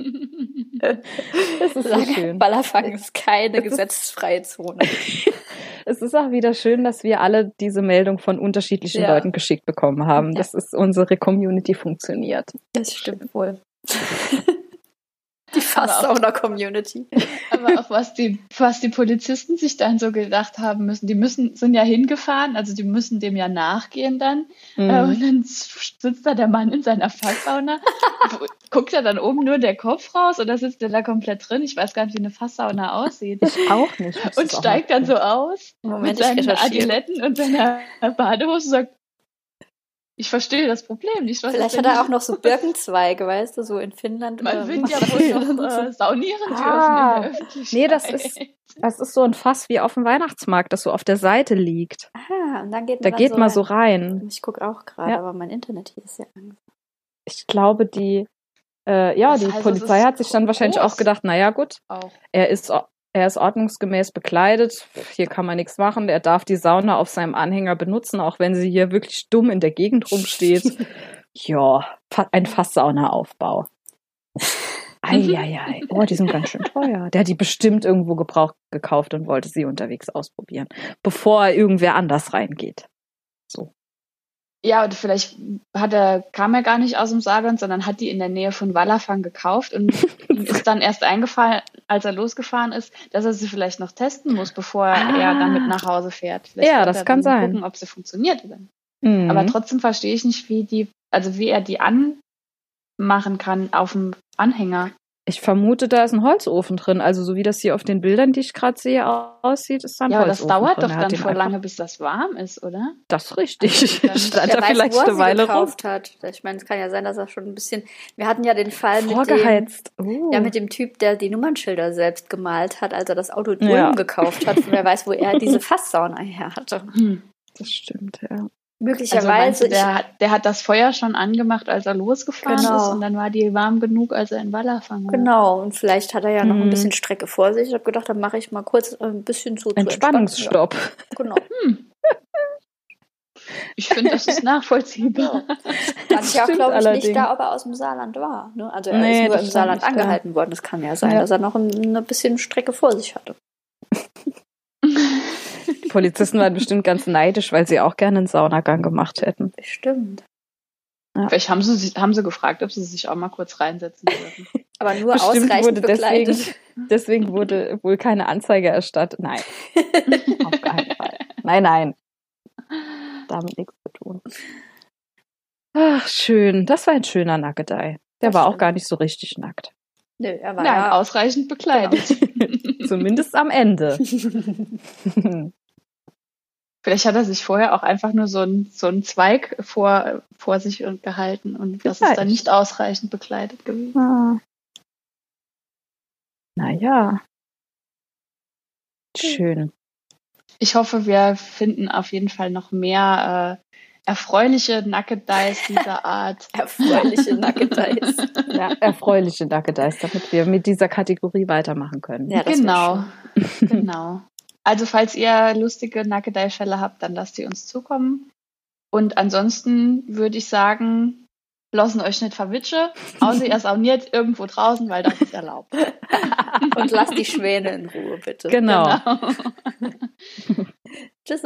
Das ist so schön. Wallerfang ist keine gesetzesfreie Zone. (laughs) Es ist auch wieder schön, dass wir alle diese Meldung von unterschiedlichen Ja. Leuten geschickt bekommen haben. Ja. Das ist unsere Community funktioniert. Das stimmt wohl. (laughs) Die Aber auch- Fasssauna-Community. Aber auch was die, was die Polizisten sich dann so gedacht haben müssen, die müssen, sind ja hingefahren, also die müssen dem ja nachgehen dann. Mhm. Äh, und dann sitzt da der Mann in seiner Fasssauna. (laughs) Guckt da dann oben nur der Kopf raus oder sitzt der da komplett drin? Ich weiß gar nicht, wie eine Fasssauna aussieht. Ich auch nicht. Und steigt dann so aus Moment, mit seinen. Adiletten und seiner Badehose und sagt, ich verstehe das Problem nicht. Was Vielleicht hat er auch noch so Birkenzweige, weißt du, so in Finnland. Man oder wird ja (laughs) wohl noch äh, saunieren dürfen Ah. in der Öffentlichkeit. Nee, das ist- Das ist so ein Fass wie auf dem Weihnachtsmarkt, das so auf der Seite liegt. Ah, und dann geht man Da dann geht so man so rein. rein. Ich gucke auch gerade, Ja. aber mein Internet hier ist ja an. Ich glaube, die, äh, ja, Das die heißt, Polizei hat sich dann wahrscheinlich groß. auch gedacht, naja, gut, auch. er ist, er ist ordnungsgemäß bekleidet, hier kann man nichts machen, er darf die Sauna auf seinem Anhänger benutzen, auch wenn sie hier wirklich dumm in der Gegend rumsteht. (laughs) ja, ein Fassaunaaufbau. Eieiei, oh, die sind ganz schön teuer. Der hat die bestimmt irgendwo gebraucht gekauft und wollte sie unterwegs ausprobieren, bevor irgendwer anders reingeht. Ja, und vielleicht hat er, kam er gar nicht aus dem Saarland, sondern hat die in der Nähe von Wallerfang gekauft und (laughs) ist dann erst eingefallen, als er losgefahren ist, dass er sie vielleicht noch testen muss, bevor Ah. er damit nach Hause fährt. Vielleicht Ja, das kann sein. gucken, ob sie funktioniert. oder nicht. Mhm. Aber trotzdem verstehe ich nicht, wie die, also wie er die anmachen kann auf dem Anhänger. Ich vermute, da ist ein Holzofen drin. Also so wie das hier auf den Bildern, die ich gerade sehe, aussieht, ist da ein Ja, aber das Holzofen dauert drin. doch dann einfach- lange, bis das warm ist, oder? Das ist richtig. (laughs) Dann- Stand da weiß, vielleicht wo er eine sie Weile rum. hat. Ich meine, es kann ja sein, dass er schon ein bisschen. Wir hatten ja den Fall mit dem, Vorgeheizt. Oh. ja, mit dem Typ, der die Nummernschilder selbst gemalt hat, als er das Auto Ja. Gekauft hat. Wer weiß, wo er (laughs) diese Fasssauna her hatte. Das stimmt, ja. Also Möglicherweise. ich- der, hat, der hat das Feuer schon angemacht, als er losgefahren Genau. ist und dann war die warm genug, als er in Wallerfang war. Genau, und vielleicht hat er ja noch ein Mhm. bisschen Strecke vor sich. Ich habe gedacht, dann mache ich mal kurz äh, ein bisschen so zu Entspannungsstopp. entspannen. Genau. Ich finde, das ist nachvollziehbar. (laughs) Fand ich auch, Stimmt glaube ich, nicht da, ob er aus dem Saarland war. Ne? Also er Nee, ist nur im stand Saarland nicht da. angehalten worden. Das kann ja sein, Ja. dass er noch ein, ein bisschen Strecke vor sich hatte. (laughs) Die Polizisten waren bestimmt ganz neidisch, weil sie auch gerne einen Saunagang gemacht hätten. Bestimmt. Ja. Vielleicht haben sie, sich- haben sie gefragt, ob sie sich auch mal kurz reinsetzen dürfen. (laughs) Aber nur Bestimmt ausreichend wurde deswegen, bekleidet. (laughs) deswegen wurde wohl keine Anzeige erstattet. Nein, (laughs) auf keinen Fall. Nein, nein. Damit nichts zu tun. Ach, schön. Das war ein schöner Nackedei. Der Das war auch stimmt. gar nicht so richtig nackt. Nö, er war Nein, ja ausreichend bekleidet. Zumindest am Ende. Vielleicht hat er sich vorher auch einfach nur so einen so einen Zweig vor, vor sich und gehalten und das ist Vielleicht. dann nicht ausreichend bekleidet gewesen. ah. Naja. Schön. Ich hoffe, wir finden auf jeden Fall noch mehr äh, erfreuliche Naked Dice dieser (laughs) Art. erfreuliche Nackedeis. (laughs) Ja, erfreuliche Nackedeis, damit wir mit dieser Kategorie weitermachen können. Ja, genau, genau. Also falls ihr lustige Nackedei-Fälle habt, dann lasst die uns zukommen. Und ansonsten würde ich sagen, blossen euch nicht verwitsche, außer ihr (laughs) sauniert irgendwo draußen, weil das ist erlaubt. (laughs) Und lasst die Schwäne in Ruhe, bitte. Genau. (laughs) Tschüss.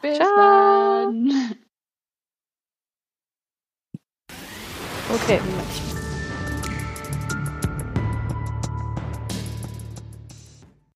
Bis Ciao. dann. Okay. Ich